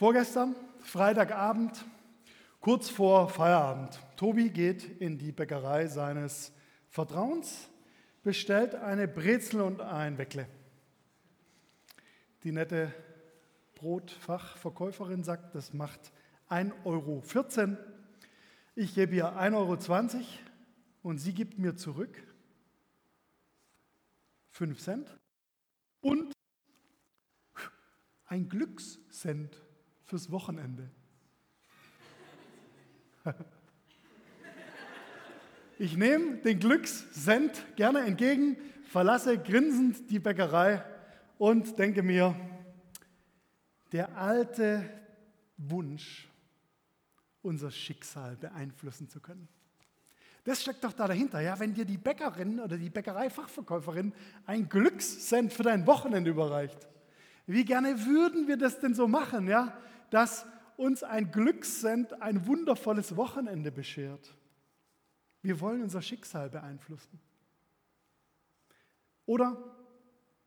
Vorgestern, Freitagabend, kurz vor Feierabend. Tobi geht in die Bäckerei seines Vertrauens, bestellt eine Brezel und ein Weckle. Die nette Brotfachverkäuferin sagt, das macht 1,14 Euro. Ich gebe ihr 1,20 Euro und sie gibt mir zurück 5 Cent und ein Glückscent fürs Wochenende. Ich nehme den Glückscent gerne entgegen, verlasse grinsend die Bäckerei und denke mir, der alte Wunsch, unser Schicksal beeinflussen zu können. Das steckt doch da dahinter. Ja, wenn dir die Bäckerin oder die Bäckereifachverkäuferin ein Glückscent für dein Wochenende überreicht, wie gerne würden wir das denn so machen, ja, dass uns ein Glückscent ein wundervolles Wochenende beschert. Wir wollen unser Schicksal beeinflussen. Oder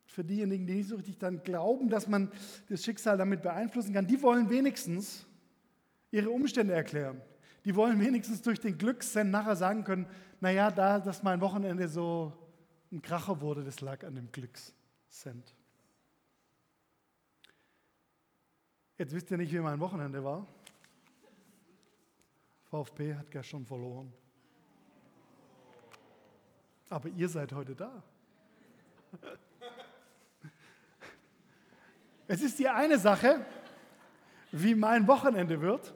für diejenigen, die nicht so richtig dann glauben, dass man das Schicksal damit beeinflussen kann, die wollen wenigstens ihre Umstände erklären. Die wollen wenigstens durch den Glückscent nachher sagen können, naja, da, dass mein Wochenende so ein Kracher wurde, das lag an dem Glückscent. Jetzt wisst ihr nicht, wie mein Wochenende war. VfB hat gestern verloren. Aber ihr seid heute da. Es ist die eine Sache, wie mein Wochenende wird.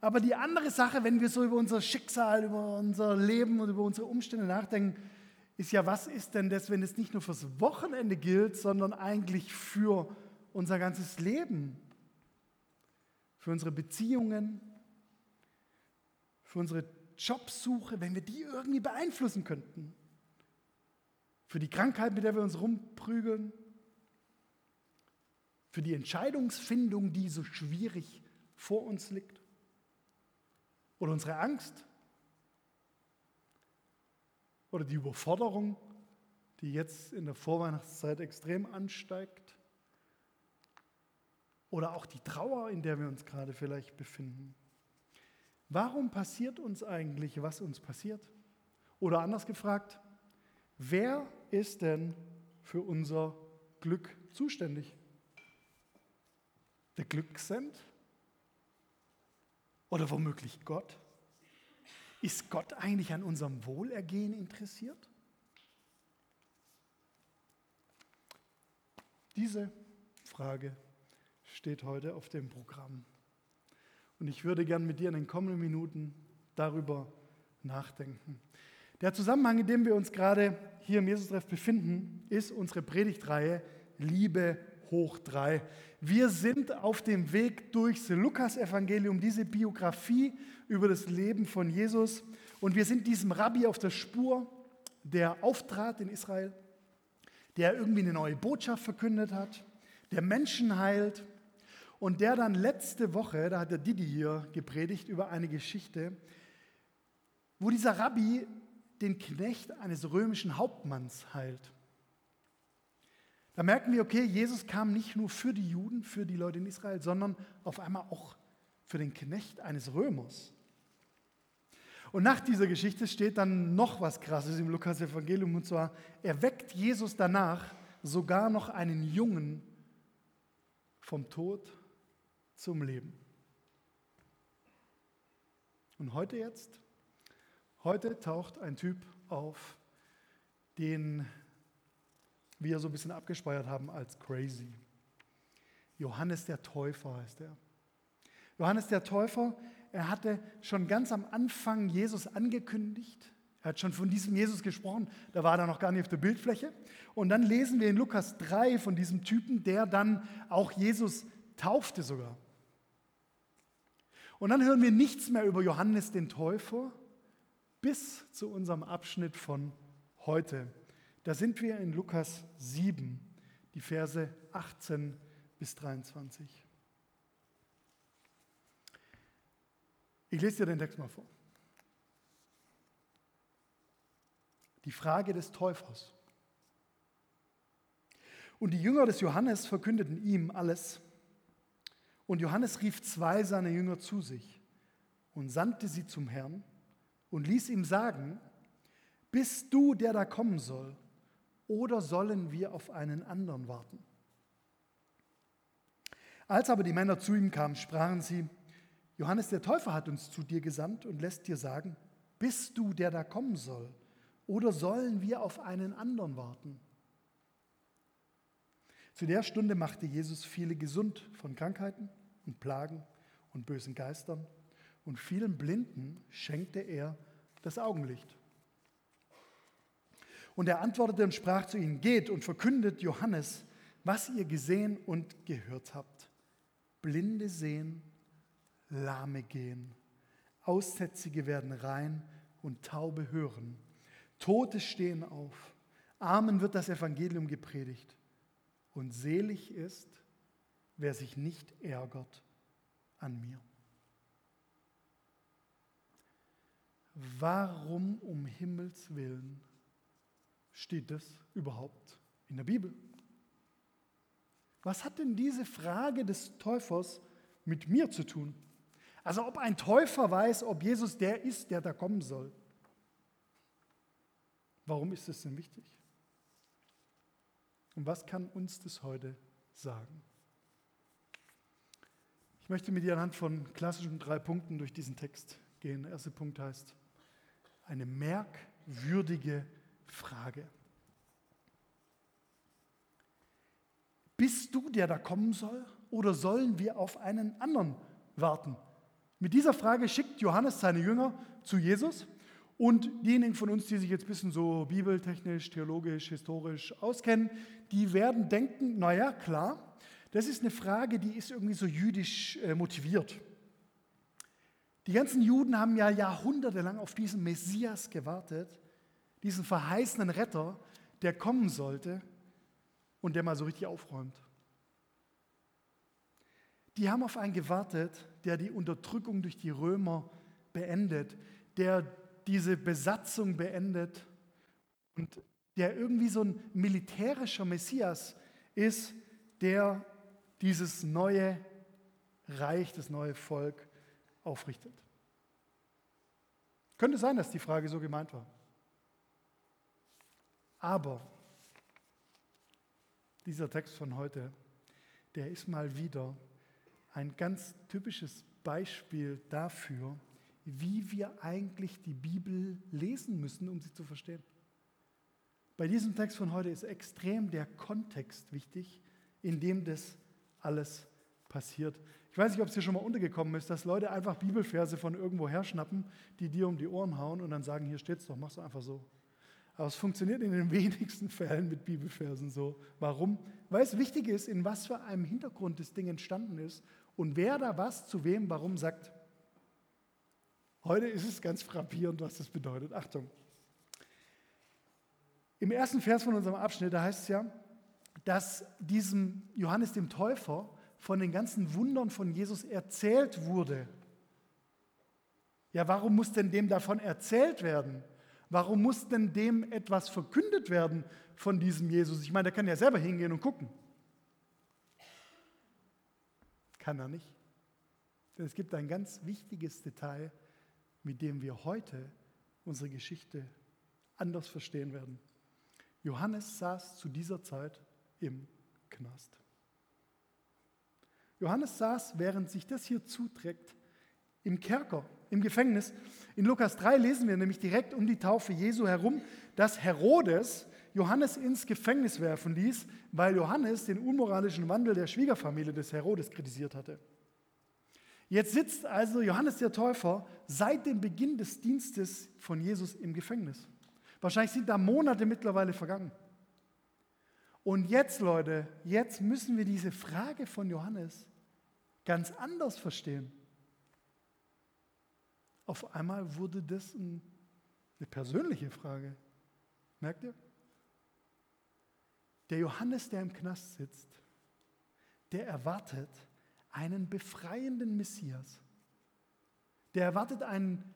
Aber die andere Sache, wenn wir so über unser Schicksal, über unser Leben und über unsere Umstände nachdenken, ist ja, was ist denn das, wenn es nicht nur fürs Wochenende gilt, sondern eigentlich für unser ganzes Leben? Für unsere Beziehungen, für unsere Jobsuche, wenn wir die irgendwie beeinflussen könnten. Für die Krankheit, mit der wir uns rumprügeln. Für die Entscheidungsfindung, die so schwierig vor uns liegt. Oder unsere Angst. Oder die Überforderung, die jetzt in der Vorweihnachtszeit extrem ansteigt. Oder auch die Trauer, in der wir uns gerade vielleicht befinden. Warum passiert uns eigentlich, was uns passiert? Oder anders gefragt, wer ist denn für unser Glück zuständig? Der Glückscent? Oder womöglich Gott? Ist Gott eigentlich an unserem Wohlergehen interessiert? Diese Frage steht heute auf dem Programm. Und ich würde gern mit dir in den kommenden Minuten darüber nachdenken. Der Zusammenhang, in dem wir uns gerade hier im Jesus-Treff befinden, ist unsere Predigtreihe Liebe hoch drei. Wir sind auf dem Weg durchs Lukas-Evangelium, diese Biografie über das Leben von Jesus. Und wir sind diesem Rabbi auf der Spur, der auftrat in Israel, der irgendwie eine neue Botschaft verkündet hat, der Menschen heilt und der dann letzte Woche, da hat der Didi hier gepredigt über eine Geschichte, wo dieser Rabbi den Knecht eines römischen Hauptmanns heilt. Da merken wir, okay, Jesus kam nicht nur für die Juden, für die Leute in Israel, sondern auf einmal auch für den Knecht eines Römers. Und nach dieser Geschichte steht dann noch was Krasses im Lukas-Evangelium, und zwar, erweckt Jesus danach sogar noch einen Jungen vom Tod zum Leben. Und heute jetzt, heute taucht ein Typ auf, den wir so ein bisschen abgespeiert haben als crazy. Johannes der Täufer heißt er. Johannes der Täufer, er hatte schon ganz am Anfang Jesus angekündigt. Er hat schon von diesem Jesus gesprochen, da war er noch gar nicht auf der Bildfläche. Und dann lesen wir in Lukas 3 von diesem Typen, der dann auch Jesus taufte sogar. Und dann hören wir nichts mehr über Johannes den Täufer bis zu unserem Abschnitt von heute. Da sind wir in Lukas 7, die Verse 18 bis 23. Ich lese dir den Text mal vor. Die Frage des Täufers. Und die Jünger des Johannes verkündeten ihm alles Und Johannes rief zwei seiner Jünger zu sich und sandte sie zum Herrn und ließ ihm sagen, bist du der da kommen soll, oder sollen wir auf einen anderen warten? Als aber die Männer zu ihm kamen, sprachen sie, Johannes der Täufer hat uns zu dir gesandt und lässt dir sagen, bist du der da kommen soll, oder sollen wir auf einen anderen warten? Zu der Stunde machte Jesus viele gesund von Krankheiten und Plagen und bösen Geistern. Und vielen Blinden schenkte er das Augenlicht. Und er antwortete und sprach zu ihnen, geht und verkündet Johannes, was ihr gesehen und gehört habt. Blinde sehen, Lahme gehen, Aussätzige werden rein und Taube hören, Tote stehen auf, Armen wird das Evangelium gepredigt und selig ist, wer sich nicht ärgert an mir. Warum um Himmels willen steht das überhaupt in der Bibel? Was hat denn diese Frage des Täufers mit mir zu tun? Also ob ein Täufer weiß, ob Jesus der ist, der da kommen soll. Warum ist das denn wichtig? Und was kann uns das heute sagen? Ich möchte mit dir anhand von klassischen drei Punkten durch diesen Text gehen. Der erste Punkt heißt, eine merkwürdige Frage. Bist du der da kommen soll oder sollen wir auf einen anderen warten? Mit dieser Frage schickt Johannes seine Jünger zu Jesus und diejenigen von uns, die sich jetzt ein bisschen so bibeltechnisch, theologisch, historisch auskennen, die werden denken, naja, klar, das ist eine Frage, die ist irgendwie so jüdisch äh, motiviert. Die ganzen Juden haben ja jahrhundertelang auf diesen Messias gewartet, diesen verheißenen Retter, der kommen sollte und der mal so richtig aufräumt. Die haben auf einen gewartet, der die Unterdrückung durch die Römer beendet, der diese Besatzung beendet und der irgendwie so ein militärischer Messias ist, der dieses neue Reich, das neue Volk aufrichtet. Könnte sein, dass die Frage so gemeint war. Aber dieser Text von heute, der ist mal wieder ein ganz typisches Beispiel dafür, wie wir eigentlich die Bibel lesen müssen, um sie zu verstehen. Bei diesem Text von heute ist extrem der Kontext wichtig, in dem das alles passiert. Ich weiß nicht, ob es dir schon mal untergekommen ist, dass Leute einfach Bibelverse von irgendwo her schnappen, die dir um die Ohren hauen und dann sagen, hier steht's doch, mach's einfach so. Aber es funktioniert in den wenigsten Fällen mit Bibelversen so. Warum? Weil es wichtig ist, in was für einem Hintergrund das Ding entstanden ist und wer da was zu wem warum sagt. Heute ist es ganz frappierend, was das bedeutet. Achtung. Im ersten Vers von unserem Abschnitt, da heißt es ja, dass diesem Johannes dem Täufer von den ganzen Wundern von Jesus erzählt wurde. Ja, warum muss denn dem davon erzählt werden? Warum muss denn dem etwas verkündet werden von diesem Jesus? Ich meine, der kann ja selber hingehen und gucken. Kann er nicht. Denn es gibt ein ganz wichtiges Detail, mit dem wir heute unsere Geschichte anders verstehen werden. Johannes saß zu dieser Zeit im Knast. Johannes saß, während sich das hier zuträgt, im Kerker, im Gefängnis. In Lukas 3 lesen wir nämlich direkt um die Taufe Jesu herum, dass Herodes Johannes ins Gefängnis werfen ließ, weil Johannes den unmoralischen Wandel der Schwiegerfamilie des Herodes kritisiert hatte. Jetzt sitzt also Johannes der Täufer seit dem Beginn des Dienstes von Jesus im Gefängnis. Wahrscheinlich sind da Monate mittlerweile vergangen. Und jetzt, Leute, jetzt müssen wir diese Frage von Johannes ganz anders verstehen. Auf einmal wurde das eine persönliche Frage. Merkt ihr? Der Johannes, der im Knast sitzt, der erwartet, einen befreienden Messias. Der erwartet einen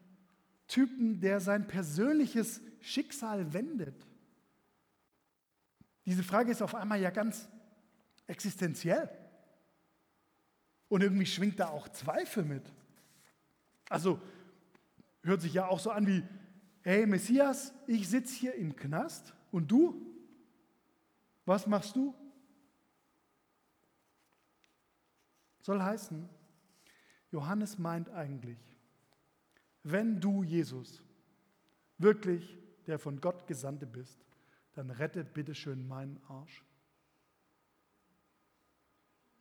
Typen, der sein persönliches Schicksal wendet. Diese Frage ist auf einmal ja ganz existenziell. Und irgendwie schwingt da auch Zweifel mit. Also hört sich ja auch so an wie, hey Messias, ich sitze hier im Knast und du, was machst du? Soll heißen, Johannes meint eigentlich, wenn du Jesus wirklich der von Gott Gesandte bist, dann rette bitte schön meinen Arsch.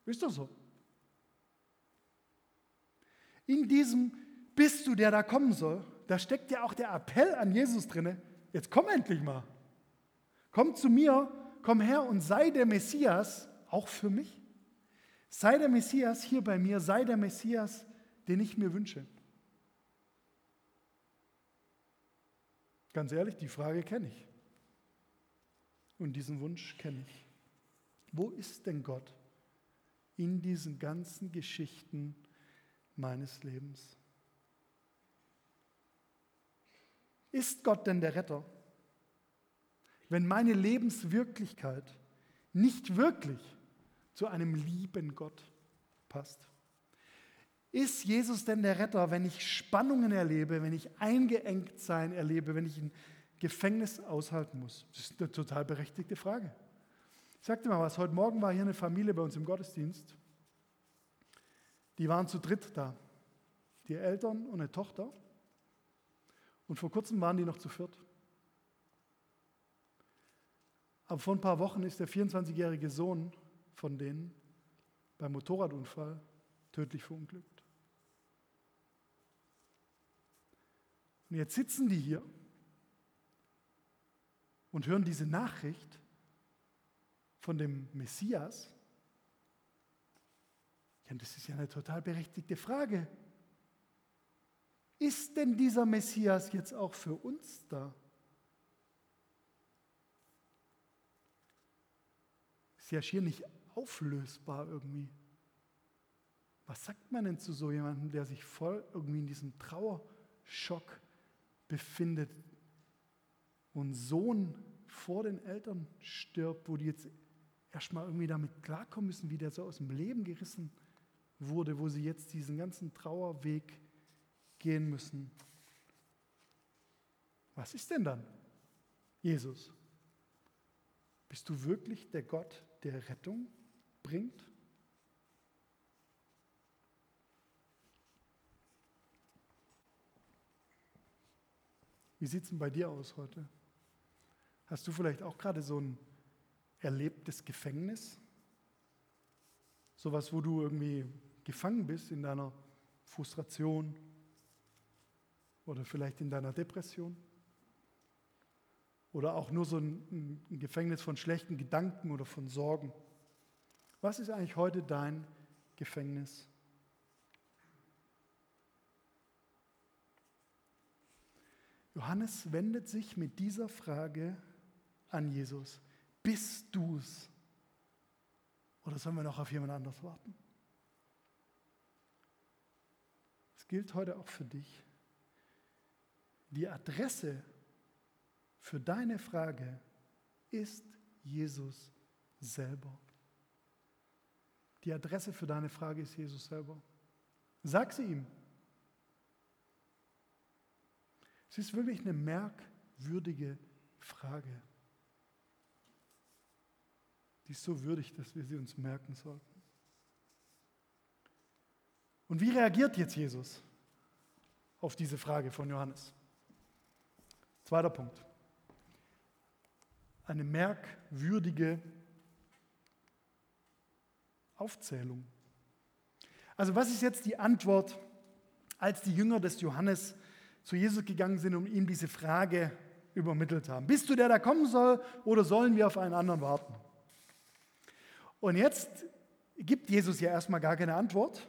Ist doch so. In diesem bist du, der da kommen soll, da steckt ja auch der Appell an Jesus drin. Jetzt komm endlich mal. Komm zu mir, komm her und sei der Messias, auch für mich. Sei der Messias hier bei mir, sei der Messias, den ich mir wünsche. Ganz ehrlich, die Frage kenne ich. Und diesen Wunsch kenne ich. Wo ist denn Gott in diesen ganzen Geschichten meines Lebens? Ist Gott denn der Retter? Wenn meine Lebenswirklichkeit nicht wirklich zu einem lieben Gott passt. Ist Jesus denn der Retter, wenn ich Spannungen erlebe, wenn ich eingeengt sein erlebe, wenn ich ein Gefängnis aushalten muss? Das ist eine total berechtigte Frage. Ich sagte mal was, heute Morgen war hier eine Familie bei uns im Gottesdienst. Die waren zu dritt da. Die Eltern und eine Tochter. Und vor kurzem waren die noch zu viert. Aber vor ein paar Wochen ist der 24-jährige Sohn von denen beim Motorradunfall tödlich verunglückt. Und jetzt sitzen die hier und hören diese Nachricht von dem Messias. Ja, das ist ja eine total berechtigte Frage. Ist denn dieser Messias jetzt auch für uns da? Ist ja schier nicht auflösbar irgendwie. Was sagt man denn zu so jemandem, der sich voll irgendwie in diesem Trauerschock befindet, ein Sohn vor den Eltern stirbt, wo die jetzt erstmal irgendwie damit klarkommen müssen, wie der so aus dem Leben gerissen wurde, wo sie jetzt diesen ganzen Trauerweg gehen müssen. Was ist denn dann Jesus? Bist du wirklich der Gott der Rettung? Bringt? Wie sieht es denn bei dir aus heute? Hast du vielleicht auch gerade so ein erlebtes Gefängnis? Sowas, wo du irgendwie gefangen bist in deiner Frustration oder vielleicht in deiner Depression? Oder auch nur so ein, ein Gefängnis von schlechten Gedanken oder von Sorgen? Was ist eigentlich heute dein Gefängnis? Johannes wendet sich mit dieser Frage an Jesus. Bist du's? Oder sollen wir noch auf jemand anders warten? Es gilt heute auch für dich. Die Adresse für deine Frage ist Jesus selber. Die Adresse für deine Frage ist Jesus selber. Sag sie ihm. Es ist wirklich eine merkwürdige Frage. Die ist so würdig, dass wir sie uns merken sollten. Und wie reagiert jetzt Jesus auf diese Frage von Johannes? Zweiter Punkt. Eine merkwürdige Frage. Aufzählung. Also was ist jetzt die Antwort, als die Jünger des Johannes zu Jesus gegangen sind und ihm diese Frage übermittelt haben? Bist du der, der kommen soll oder sollen wir auf einen anderen warten? Und jetzt gibt Jesus ja erstmal gar keine Antwort.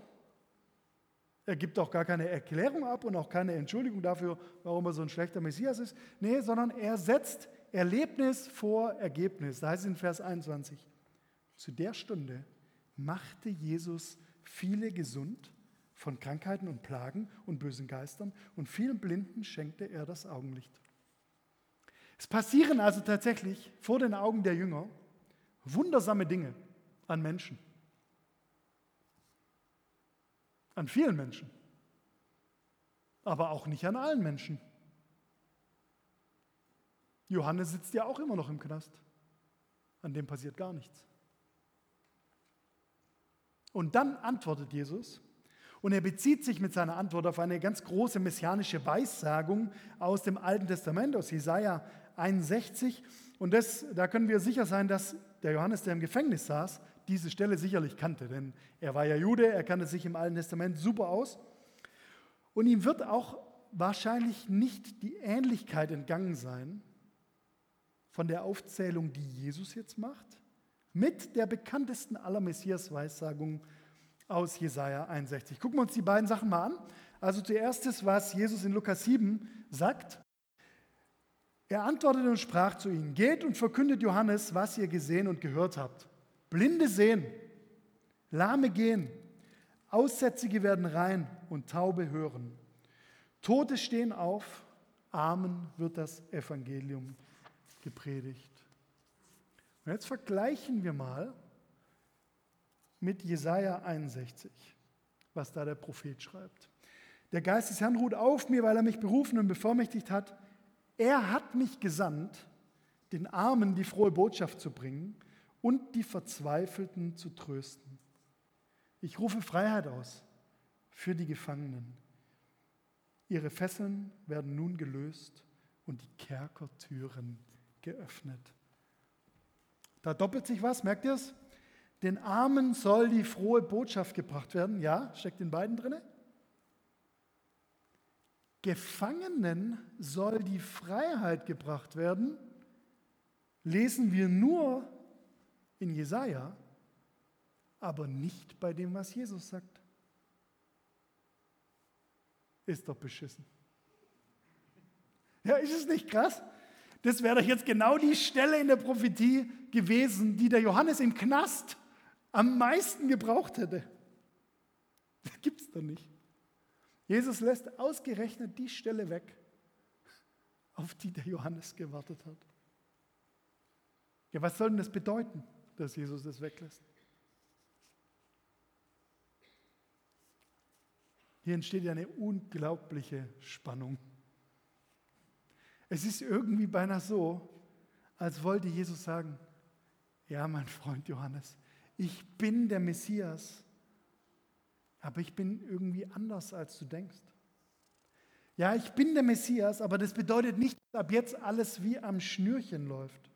Er gibt auch gar keine Erklärung ab und auch keine Entschuldigung dafür, warum er so ein schlechter Messias ist. Nee, sondern er setzt Erlebnis vor Ergebnis. Da heißt es in Vers 21, zu der Stunde machte Jesus viele gesund von Krankheiten und Plagen und bösen Geistern und vielen Blinden schenkte er das Augenlicht. Es passieren also tatsächlich vor den Augen der Jünger wundersame Dinge an Menschen. An vielen Menschen. Aber auch nicht an allen Menschen. Johannes sitzt ja auch immer noch im Knast. An dem passiert gar nichts. Und dann antwortet Jesus, und er bezieht sich mit seiner Antwort auf eine ganz große messianische Weissagung aus dem Alten Testament, aus Jesaja 61. Und das, da können wir sicher sein, dass der Johannes, der im Gefängnis saß, diese Stelle sicherlich kannte, denn er war ja Jude, er kannte sich im Alten Testament super aus. Und ihm wird auch wahrscheinlich nicht die Ähnlichkeit entgangen sein von der Aufzählung, die Jesus jetzt macht, mit der bekanntesten aller Messias-Weissagungen aus Jesaja 61. Gucken wir uns die beiden Sachen mal an. Also zuerst was Jesus in Lukas 7 sagt. Er antwortete und sprach zu ihnen: Geht und verkündet Johannes, was ihr gesehen und gehört habt. Blinde sehen, Lahme gehen, Aussätzige werden rein und Taube hören. Tote stehen auf, Armen wird das Evangelium gepredigt. Und jetzt vergleichen wir mal mit Jesaja 61, was da der Prophet schreibt. Der Geist des Herrn ruht auf mir, weil er mich berufen und bevollmächtigt hat. Er hat mich gesandt, den Armen die frohe Botschaft zu bringen und die Verzweifelten zu trösten. Ich rufe Freiheit aus für die Gefangenen. Ihre Fesseln werden nun gelöst und die Kerkertüren geöffnet. Da doppelt sich was, merkt ihr es? Den Armen soll die frohe Botschaft gebracht werden. Ja, steckt in beiden drin. Gefangenen soll die Freiheit gebracht werden. Lesen wir nur in Jesaja, aber nicht bei dem, was Jesus sagt. Ist doch beschissen. Ja, ist es nicht krass? Das wäre doch jetzt genau die Stelle in der Prophetie gewesen, die der Johannes im Knast am meisten gebraucht hätte. Das gibt es doch nicht. Jesus lässt ausgerechnet die Stelle weg, auf die der Johannes gewartet hat. Ja, was soll denn das bedeuten, dass Jesus das weglässt? Hier entsteht ja eine unglaubliche Spannung. Es ist irgendwie beinahe so, als wollte Jesus sagen, ja, mein Freund Johannes, ich bin der Messias, aber ich bin irgendwie anders, als du denkst. Ja, ich bin der Messias, aber das bedeutet nicht, dass ab jetzt alles wie am Schnürchen läuft.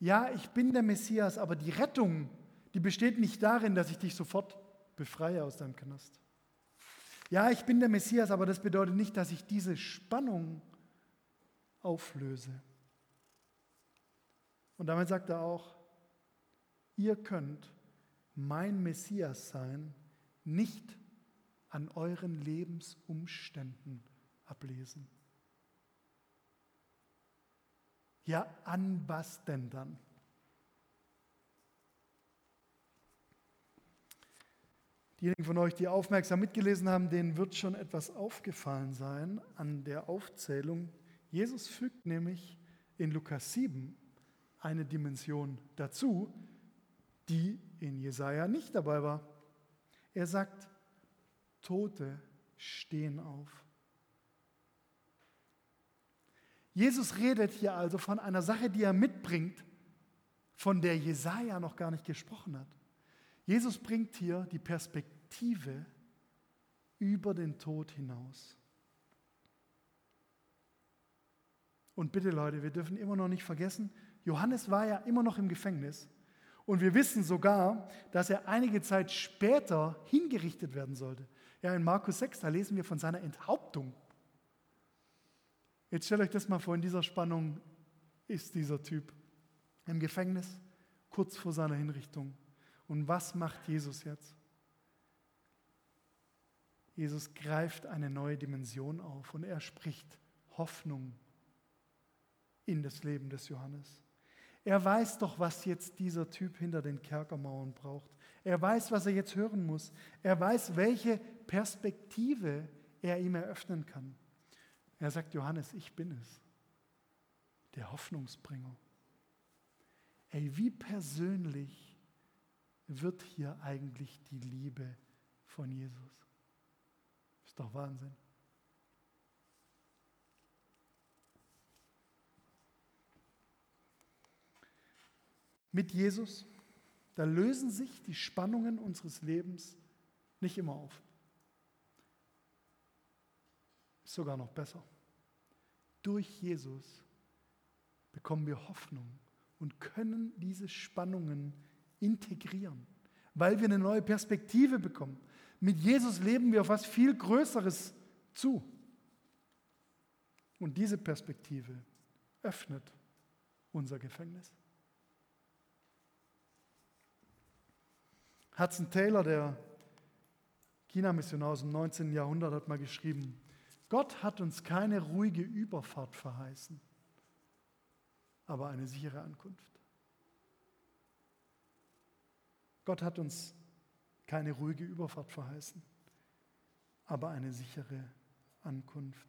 Ja, ich bin der Messias, aber die Rettung, die besteht nicht darin, dass ich dich sofort befreie aus deinem Knast. Ja, ich bin der Messias, aber das bedeutet nicht, dass ich diese Spannung auflöse. Und damit sagt er auch, ihr könnt mein Messias sein, nicht an euren Lebensumständen ablesen. Ja, an was denn dann? Diejenigen von euch, die aufmerksam mitgelesen haben, denen wird schon etwas aufgefallen sein an der Aufzählung. Jesus fügt nämlich in Lukas 7 eine Dimension dazu, die in Jesaja nicht dabei war. Er sagt, Tote stehen auf. Jesus redet hier also von einer Sache, die er mitbringt, von der Jesaja noch gar nicht gesprochen hat. Jesus bringt hier die Perspektive über den Tod hinaus. Und bitte Leute, wir dürfen immer noch nicht vergessen, Johannes war ja immer noch im Gefängnis und wir wissen sogar, dass er einige Zeit später hingerichtet werden sollte. Ja, in Markus 6, da lesen wir von seiner Enthauptung. Jetzt stellt euch das mal vor, in dieser Spannung ist dieser Typ im Gefängnis, kurz vor seiner Hinrichtung. Und was macht Jesus jetzt? Jesus greift eine neue Dimension auf und er spricht Hoffnung in das Leben des Johannes. Er weiß doch, was jetzt dieser Typ hinter den Kerkermauern braucht. Er weiß, was er jetzt hören muss. Er weiß, welche Perspektive er ihm eröffnen kann. Er sagt, Johannes, ich bin es, der Hoffnungsbringer. Ey, wie persönlich wird hier eigentlich die Liebe von Jesus. Ist doch Wahnsinn. Mit Jesus, da lösen sich die Spannungen unseres Lebens nicht immer auf. Ist sogar noch besser. Durch Jesus bekommen wir Hoffnung und können diese Spannungen integrieren, weil wir eine neue Perspektive bekommen. Mit Jesus leben wir auf was viel Größeres zu. Und diese Perspektive öffnet unser Gefängnis. Hudson Taylor, der China-Missionar aus dem 19. Jahrhundert, hat mal geschrieben, Gott hat uns keine ruhige Überfahrt verheißen, aber eine sichere Ankunft. Gott hat uns keine ruhige Überfahrt verheißen, aber eine sichere Ankunft.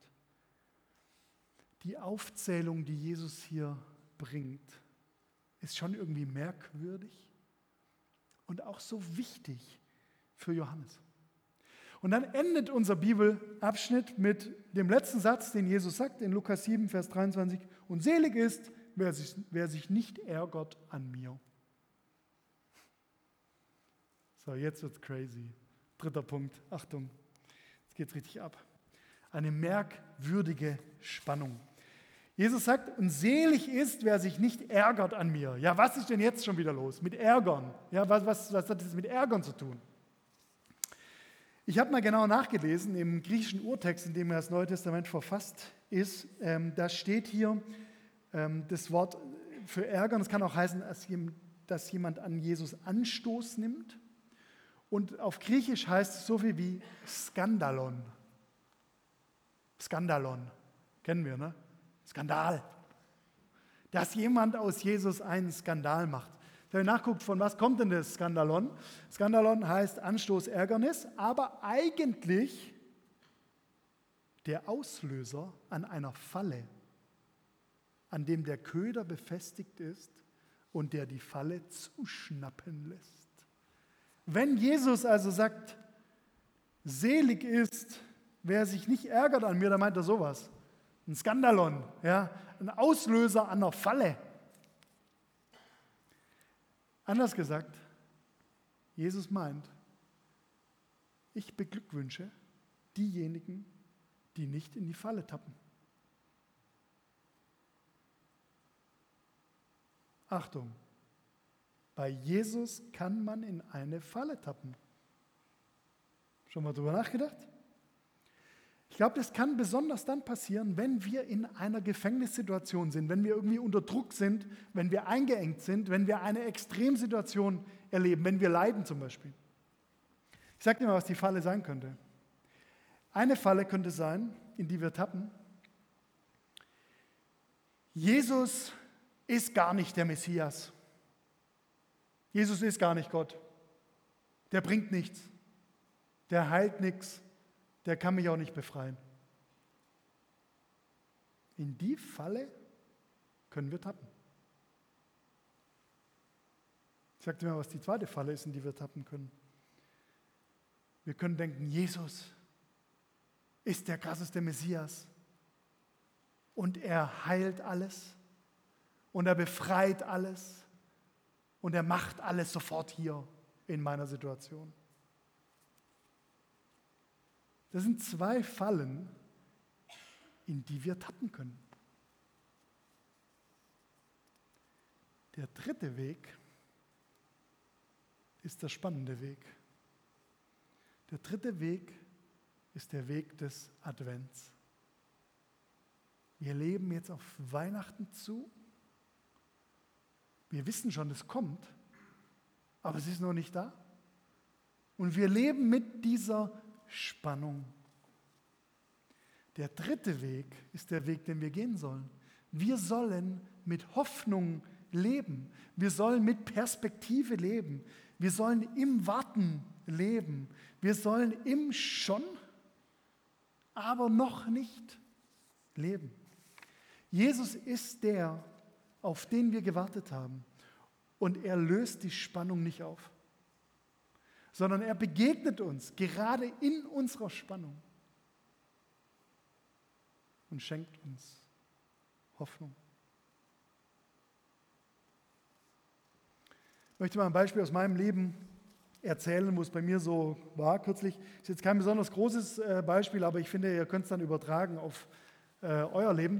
Die Aufzählung, die Jesus hier bringt, ist schon irgendwie merkwürdig und auch so wichtig für Johannes. Und dann endet unser Bibelabschnitt mit dem letzten Satz, den Jesus sagt in Lukas 7, Vers 23. Und selig ist, wer sich, wer sich nicht ärgert an mir. So, jetzt wird's crazy. Dritter Punkt, Achtung, jetzt geht's richtig ab. Eine merkwürdige Spannung. Jesus sagt, und selig ist, wer sich nicht ärgert an mir. Ja, was ist denn jetzt schon wieder los? Mit Ärgern. Ja, was, was, was hat das mit Ärgern zu tun? Ich habe mal genau nachgelesen im griechischen Urtext, in dem das Neue Testament verfasst ist. Ähm, da steht hier ähm, das Wort für Ärgern. Das kann auch heißen, dass jemand an Jesus Anstoß nimmt. Und auf Griechisch heißt es so viel wie Skandalon. Skandalon. Kennen wir, ne? Skandal. Dass jemand aus Jesus einen Skandal macht. Wenn ihr nachguckt, von was kommt denn das Skandalon? Skandalon heißt Anstoß, Ärgernis, aber eigentlich der Auslöser an einer Falle, an dem der Köder befestigt ist und der die Falle zuschnappen lässt. Wenn Jesus also sagt, selig ist, wer sich nicht ärgert an mir, dann meint er sowas ein Skandalon, ja, ein Auslöser der Falle. Anders gesagt, Jesus meint, ich beglückwünsche diejenigen, die nicht in die Falle tappen. Achtung, bei Jesus kann man in eine Falle tappen. Schon mal drüber nachgedacht? Ich glaube, das kann besonders dann passieren, wenn wir in einer Gefängnissituation sind, wenn wir irgendwie unter Druck sind, wenn wir eingeengt sind, wenn wir eine Extremsituation erleben, wenn wir leiden zum Beispiel. Ich sage dir mal, was die Falle sein könnte. Eine Falle könnte sein, in die wir tappen. Jesus ist gar nicht der Messias. Jesus ist gar nicht Gott. Der bringt nichts. Der heilt nichts der kann mich auch nicht befreien. In die Falle können wir tappen. Ich sagte mir, was die zweite Falle ist, in die wir tappen können. Wir können denken, Jesus ist der krasseste Messias und er heilt alles und er befreit alles und er macht alles sofort hier in meiner Situation. Das sind zwei Fallen, in die wir tappen können. Der dritte Weg ist der spannende Weg. Der dritte Weg ist der Weg des Advents. Wir leben jetzt auf Weihnachten zu. Wir wissen schon, es kommt, aber es ist noch nicht da. Und wir leben mit dieser Spannung. Der dritte Weg ist der Weg, den wir gehen sollen. Wir sollen mit Hoffnung leben. Wir sollen mit Perspektive leben. Wir sollen im Warten leben. Wir sollen im Schon, aber noch nicht leben. Jesus ist der, auf den wir gewartet haben. Und er löst die Spannung nicht auf sondern er begegnet uns gerade in unserer Spannung und schenkt uns Hoffnung. Ich möchte mal ein Beispiel aus meinem Leben erzählen, wo es bei mir so war kürzlich. Ist jetzt kein besonders großes äh, Beispiel, aber ich finde, ihr könnt es dann übertragen auf äh, euer Leben.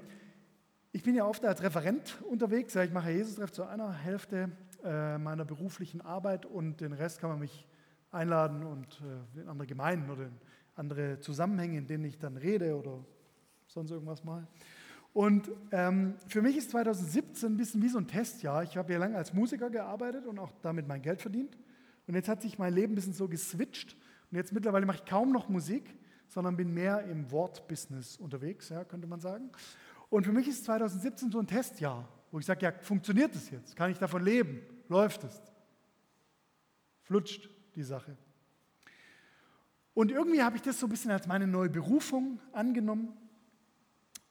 Ich bin ja oft als Referent unterwegs. Ich mache Jesus-Treff zu einer Hälfte äh, meiner beruflichen Arbeit und den Rest kann man mich einladen und äh, in andere Gemeinden oder in andere Zusammenhänge, in denen ich dann rede oder sonst irgendwas mal. Und ähm, für mich ist 2017 ein bisschen wie so ein Testjahr. Ich habe ja lange als Musiker gearbeitet und auch damit mein Geld verdient. Und jetzt hat sich mein Leben ein bisschen so geswitcht. Und jetzt mittlerweile mache ich kaum noch Musik, sondern bin mehr im Wortbusiness unterwegs, ja, könnte man sagen. Und für mich ist 2017 so ein Testjahr, wo ich sage, ja, funktioniert es jetzt? Kann ich davon leben? Läuft es? Flutscht die Sache? Und irgendwie habe ich das so ein bisschen als meine neue Berufung angenommen.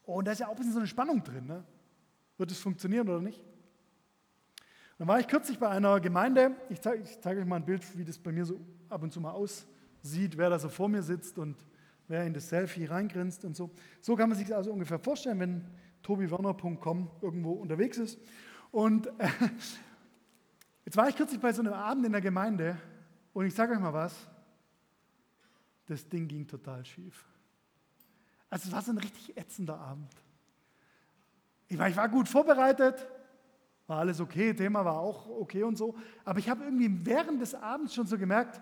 Und da ist ja auch ein bisschen so eine Spannung drin. Ne? Wird es funktionieren oder nicht? Dann war ich kürzlich bei einer Gemeinde. Ich zeige, ich zeige euch mal ein Bild, wie das bei mir so ab und zu mal aussieht, wer da so vor mir sitzt und wer in das Selfie reingrinst und so. So kann man sich das also ungefähr vorstellen, wenn tobiwerner.com irgendwo unterwegs ist. Und äh, jetzt war ich kürzlich bei so einem Abend in der Gemeinde und ich sage euch mal was, das Ding ging total schief. Also es war so ein richtig ätzender Abend. Ich war, ich war gut vorbereitet, war alles okay, Thema war auch okay und so, aber ich habe irgendwie während des Abends schon so gemerkt,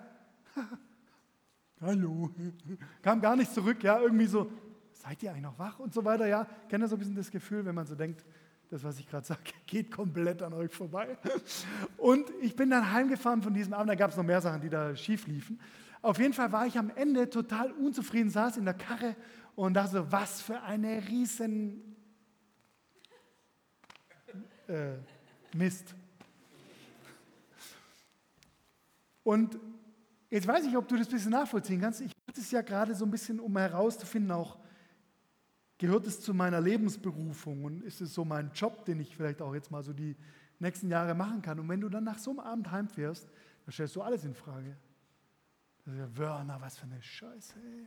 hallo, kam gar nicht zurück, ja, irgendwie so, seid ihr eigentlich noch wach und so weiter, ja, kennt ihr so ein bisschen das Gefühl, wenn man so denkt, das, was ich gerade sage, geht komplett an euch vorbei. Und ich bin dann heimgefahren von diesem Abend, da gab es noch mehr Sachen, die da schief liefen. Auf jeden Fall war ich am Ende total unzufrieden, saß in der Karre und dachte, was für eine riesen äh, Mist. Und Jetzt weiß ich, ob du das ein bisschen nachvollziehen kannst. Ich mache das ja gerade so ein bisschen, um herauszufinden, auch gehört es zu meiner Lebensberufung und ist es so mein Job, den ich vielleicht auch jetzt mal so die nächsten Jahre machen kann. Und wenn du dann nach so einem Abend heimfährst, dann stellst du alles in Frage. Ja, Wörner, was für eine Scheiße, ey.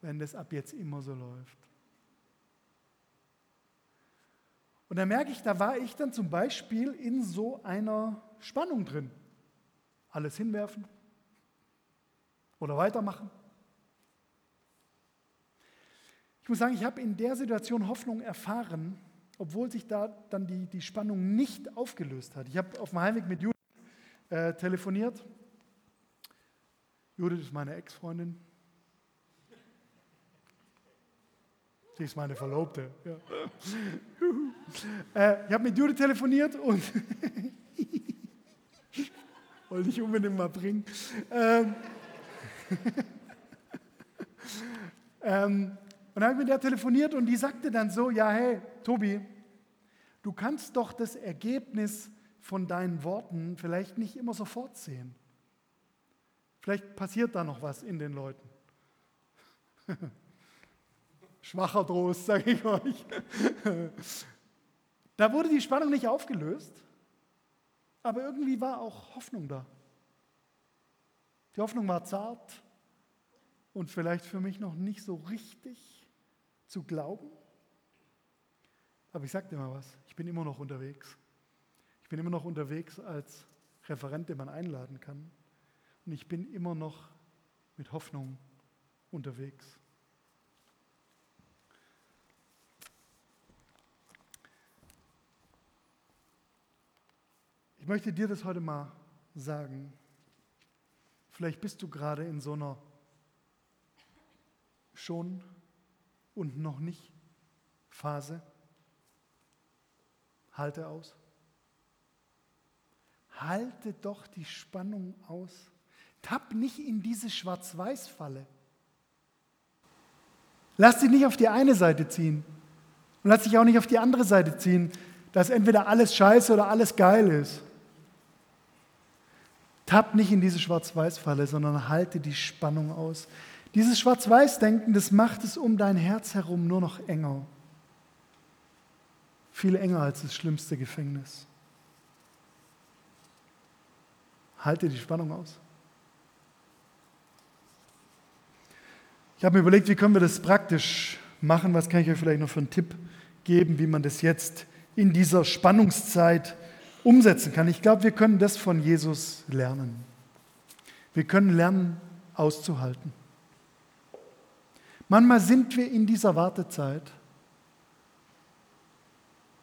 wenn das ab jetzt immer so läuft. Und da merke ich, da war ich dann zum Beispiel in so einer Spannung drin alles hinwerfen oder weitermachen? Ich muss sagen, ich habe in der Situation Hoffnung erfahren, obwohl sich da dann die, die Spannung nicht aufgelöst hat. Ich habe auf dem Heimweg mit Judith äh, telefoniert. Judith ist meine Ex-Freundin. Sie ist meine Verlobte. Ja. äh, ich habe mit Judith telefoniert und wollte ich unbedingt mal bringen. Ähm, ähm, und dann habe ich mit der telefoniert und die sagte dann so, ja, hey, Tobi, du kannst doch das Ergebnis von deinen Worten vielleicht nicht immer sofort sehen. Vielleicht passiert da noch was in den Leuten. Schwacher Trost, sage ich euch. da wurde die Spannung nicht aufgelöst. Aber irgendwie war auch Hoffnung da. Die Hoffnung war zart und vielleicht für mich noch nicht so richtig zu glauben. Aber ich sage dir mal was, ich bin immer noch unterwegs. Ich bin immer noch unterwegs als Referent, den man einladen kann. Und ich bin immer noch mit Hoffnung unterwegs. Ich möchte dir das heute mal sagen. Vielleicht bist du gerade in so einer schon und noch nicht Phase. Halte aus. Halte doch die Spannung aus. Tapp nicht in diese Schwarz-Weiß-Falle. Lass dich nicht auf die eine Seite ziehen. Und lass dich auch nicht auf die andere Seite ziehen, dass entweder alles scheiße oder alles geil ist. Tapp nicht in diese Schwarz-Weiß-Falle, sondern halte die Spannung aus. Dieses Schwarz-Weiß-Denken, das macht es um dein Herz herum nur noch enger. Viel enger als das schlimmste Gefängnis. Halte die Spannung aus. Ich habe mir überlegt, wie können wir das praktisch machen? Was kann ich euch vielleicht noch für einen Tipp geben, wie man das jetzt in dieser Spannungszeit umsetzen kann? Ich glaube, wir können das von Jesus lernen. Wir können lernen, auszuhalten. Manchmal sind wir in dieser Wartezeit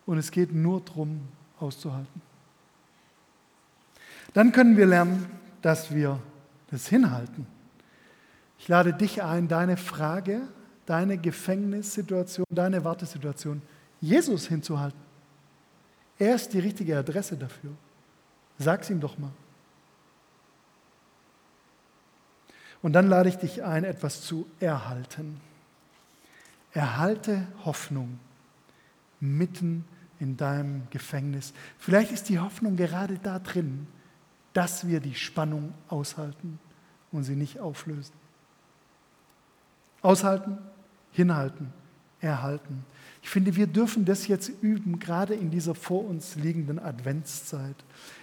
und es geht nur darum, auszuhalten. Dann können wir lernen, dass wir das hinhalten. Ich lade dich ein, deine Frage, deine Gefängnissituation, deine Wartesituation Jesus hinzuhalten. Er ist die richtige Adresse dafür. Sag's ihm doch mal. Und dann lade ich dich ein, etwas zu erhalten. Erhalte Hoffnung mitten in deinem Gefängnis. Vielleicht ist die Hoffnung gerade da drin, dass wir die Spannung aushalten und sie nicht auflösen. Aushalten, hinhalten, erhalten. Ich finde, wir dürfen das jetzt üben, gerade in dieser vor uns liegenden Adventszeit.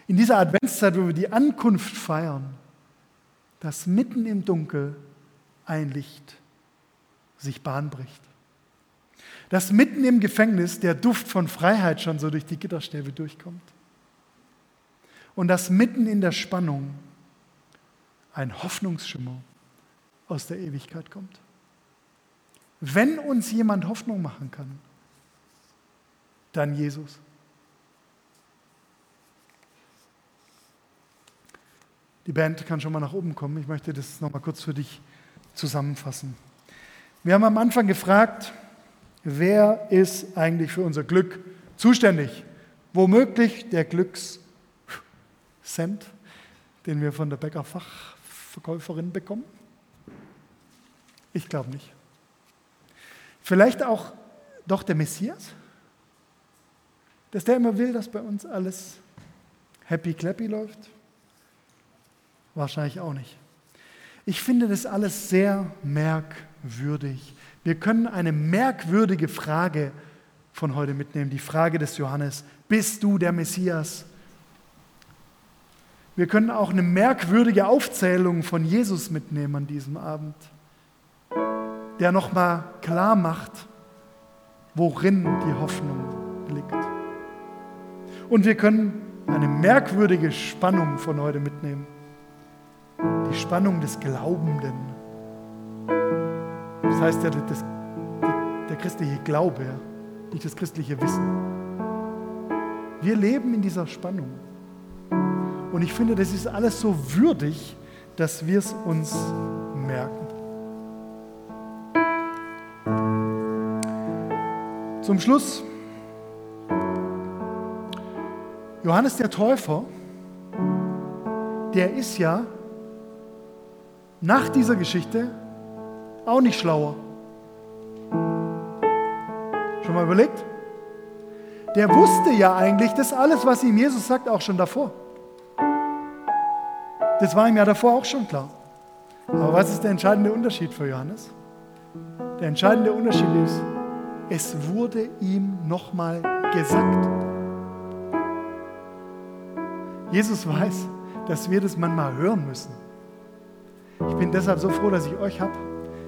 In dieser Adventszeit, wo wir die Ankunft feiern, dass mitten im Dunkel ein Licht sich Bahn bricht. Dass mitten im Gefängnis der Duft von Freiheit schon so durch die Gitterstäbe durchkommt. Und dass mitten in der Spannung ein Hoffnungsschimmer aus der Ewigkeit kommt. Wenn uns jemand Hoffnung machen kann, dann Jesus. Die Band kann schon mal nach oben kommen. Ich möchte das noch mal kurz für dich zusammenfassen. Wir haben am Anfang gefragt, wer ist eigentlich für unser Glück zuständig? Womöglich der Glückscent, den wir von der Bäckerfachverkäuferin bekommen? Ich glaube nicht. Vielleicht auch doch der Messias? Dass der immer will, dass bei uns alles happy clappy läuft? Wahrscheinlich auch nicht. Ich finde das alles sehr merkwürdig. Wir können eine merkwürdige Frage von heute mitnehmen, die Frage des Johannes. Bist du der Messias? Wir können auch eine merkwürdige Aufzählung von Jesus mitnehmen an diesem Abend, der nochmal klar macht, worin die Hoffnung liegt. Und wir können eine merkwürdige Spannung von heute mitnehmen die Spannung des Glaubenden. Das heißt ja, das, der christliche Glaube, nicht das christliche Wissen. Wir leben in dieser Spannung. Und ich finde, das ist alles so würdig, dass wir es uns merken. Zum Schluss, Johannes der Täufer, der ist ja nach dieser Geschichte auch nicht schlauer. Schon mal überlegt? Der wusste ja eigentlich das alles, was ihm Jesus sagt, auch schon davor. Das war ihm ja davor auch schon klar. Aber was ist der entscheidende Unterschied für Johannes? Der entscheidende Unterschied ist, es wurde ihm nochmal gesagt. Jesus weiß, dass wir das manchmal hören müssen. Ich bin deshalb so froh, dass ich euch habe,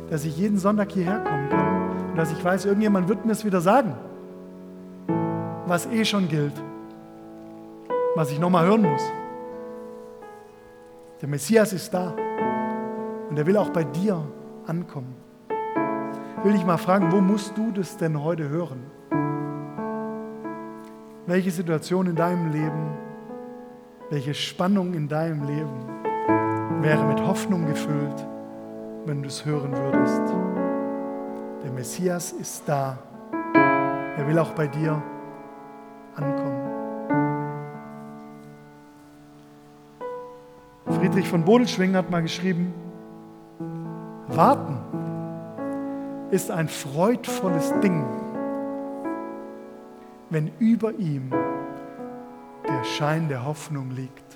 dass ich jeden Sonntag hierher kommen kann und dass ich weiß, irgendjemand wird mir es wieder sagen, was eh schon gilt, was ich nochmal hören muss. Der Messias ist da und er will auch bei dir ankommen. Ich will dich mal fragen, wo musst du das denn heute hören? Welche Situation in deinem Leben, welche Spannung in deinem Leben wäre mit Hoffnung gefüllt, wenn du es hören würdest. Der Messias ist da. Er will auch bei dir ankommen. Friedrich von Bodelschwing hat mal geschrieben, Warten ist ein freudvolles Ding, wenn über ihm der Schein der Hoffnung liegt.